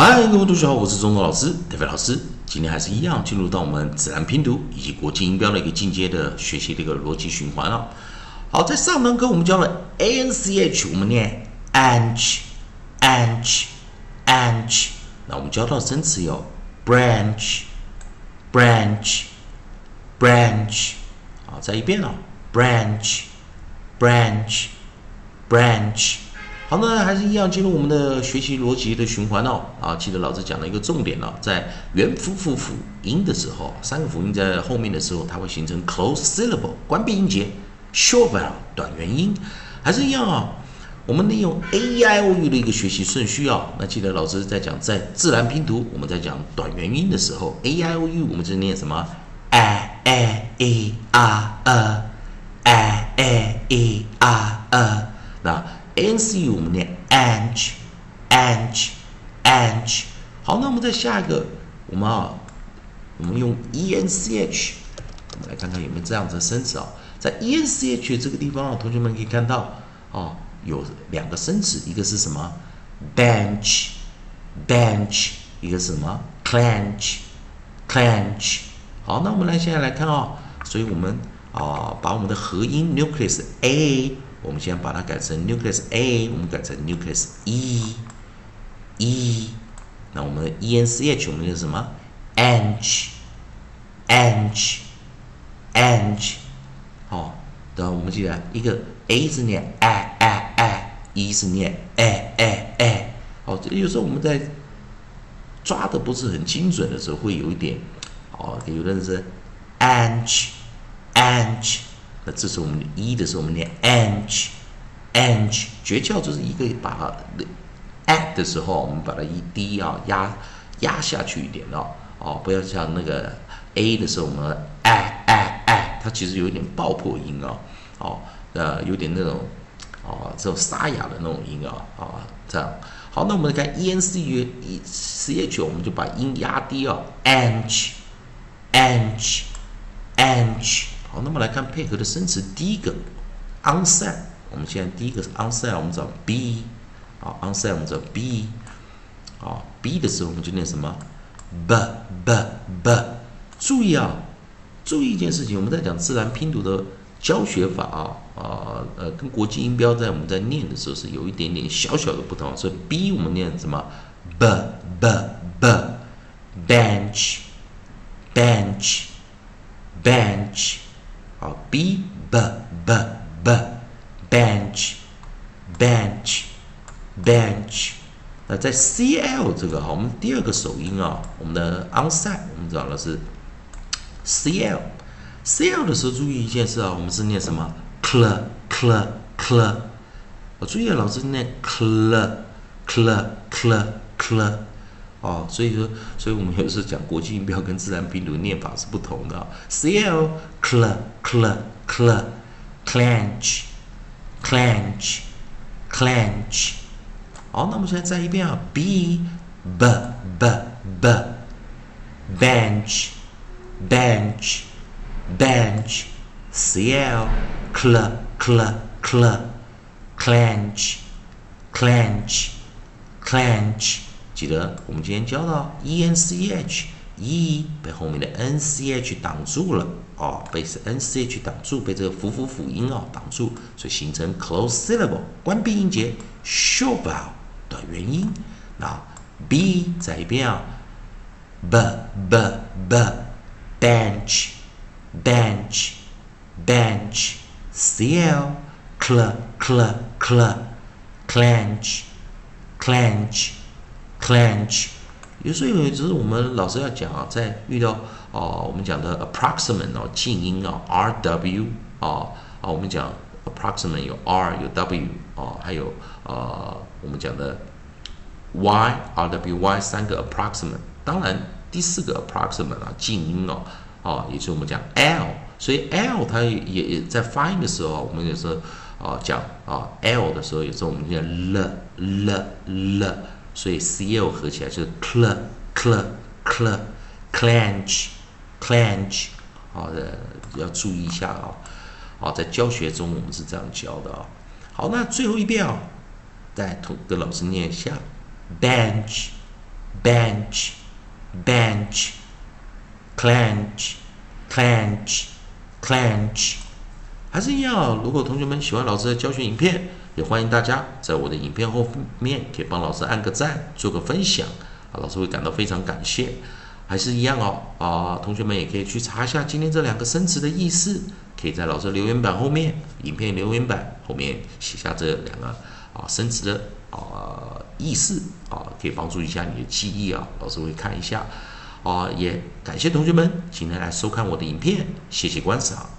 嗨，各位同学好，我是中国老师德飞老师。今天还是一样，进入到我们自然拼读以及国际音标的一个进阶的学习的一个逻辑循环啊。好，在上堂课我们教了 a n c h，我们念 anch，anch，anch。那我们教到生词有 branch，branch，branch。好，再一遍哦，branch，branch，branch。好，那还是一样进入我们的学习逻辑的循环哦。啊，记得老师讲了一个重点哦，在元辅辅辅音的时候，三个辅音在后面的时候，它会形成 close syllable 关闭音节，short vowel 短元音，还是一样啊。我们利用 a e i o u 的一个学习顺序啊。那记得老师在讲在自然拼读，我们在讲短元音的时候，a i o u 我们是念什么？a a e r e a a e r e 那。A n c u 我们念 anch，anch，anch。好，那我们在下一个，我们啊，我们用 e n c h，我们来看看有没有这样子的生词啊。在 e n c h 这个地方啊，同学们可以看到啊，有两个生词，一个是什么？bench，bench，一个是什么？clench，clench。好，那我们来现在来看啊，所以我们啊，把我们的合音 nucleus a。我们先把它改成 nucleus a，我们改成 nucleus e，e，那我们的 e n c h 我们是什么？anch，anch，anch，好，的我们记得一个 a 是念 a a a，e 是念 a a a，好，这有时候我们在抓的不是很精准的时候，会有一点，哦，有的人是 anch，anch。这是我们一的时候，我们念 anch，anch，诀窍就是一个把它 at 的时候，我们把它一低啊压压下去一点哦，哦，不要像那个 a 的时候，我们 a a a，它其实有一点爆破音哦，哦，呃，有点那种哦这种沙哑的那种音啊，啊，这样。好，那我们来看 e n c u c h，我们就把音压低啊，anch，anch，anch。好，那么来看配合的生词，第一个 onset，我们现在第一个是 onset，我们找 b，啊，onset 我们找 b，啊，b 的时候我们就念什么？b b b，注意啊，注意一件事情，我们在讲自然拼读的教学法啊，啊，呃，跟国际音标在我们在念的时候是有一点点小小的不同，所以 b 我们念什么？b b b，bench，bench，bench。好，b b b b bench bench bench。那在 c l 这个哈，我们第二个首音啊，我们的 onside 我们找的是 c l c l 的时候注意一件事啊，我们是念什么 cl cl cl。我注意，老师念 cl cl cl cl。哦，所以说，所以我们有时候讲国际音标跟自然拼读念法是不同的。C L cl cl cl clench clench clench。好，那我们现在再一遍啊，B b b b bench bench bench C L cl cl cl clench clench clench。记得我们今天教到 e n c h e 被后面的 n c h 挡住了哦，被 n c h 挡住，被这个辅辅辅音啊挡住，所以形成 close syllable 关闭音节 short vowel 的元音。那 b 再一遍啊，b b b bench bench bench c l cl cl cl clench clench clench，有时候有时候我们老师要讲啊，在遇到啊，我们讲的 approximate 哦，静音啊，r w 啊啊，我们讲 approximate 有 r 有 w 啊，还有呃，我们讲的 y r w y 三个 approximate，当然第四个 approximate 啊，静音哦，啊，也就是我们讲 l，所以 l 它也也在发音的时候，我们也是啊讲啊 l 的时候，也是我们讲 l l l。所以 c l 合起来就是 cl cl cl clench clench，好的要注意一下啊，好在教学中我们是这样教的啊。好，那最后一遍啊，再同跟老师念一下 bench bench bench clench clench clench 还是一样。如果同学们喜欢老师的教学影片，也欢迎大家在我的影片后面可以帮老师按个赞，做个分享啊，老师会感到非常感谢。还是一样哦啊，同学们也可以去查一下今天这两个生词的意思，可以在老师留言板后面，影片留言板后面写下这两个啊生词的啊意思啊，可以帮助一下你的记忆啊。老师会看一下啊，也感谢同学们今天来收看我的影片，谢谢观赏。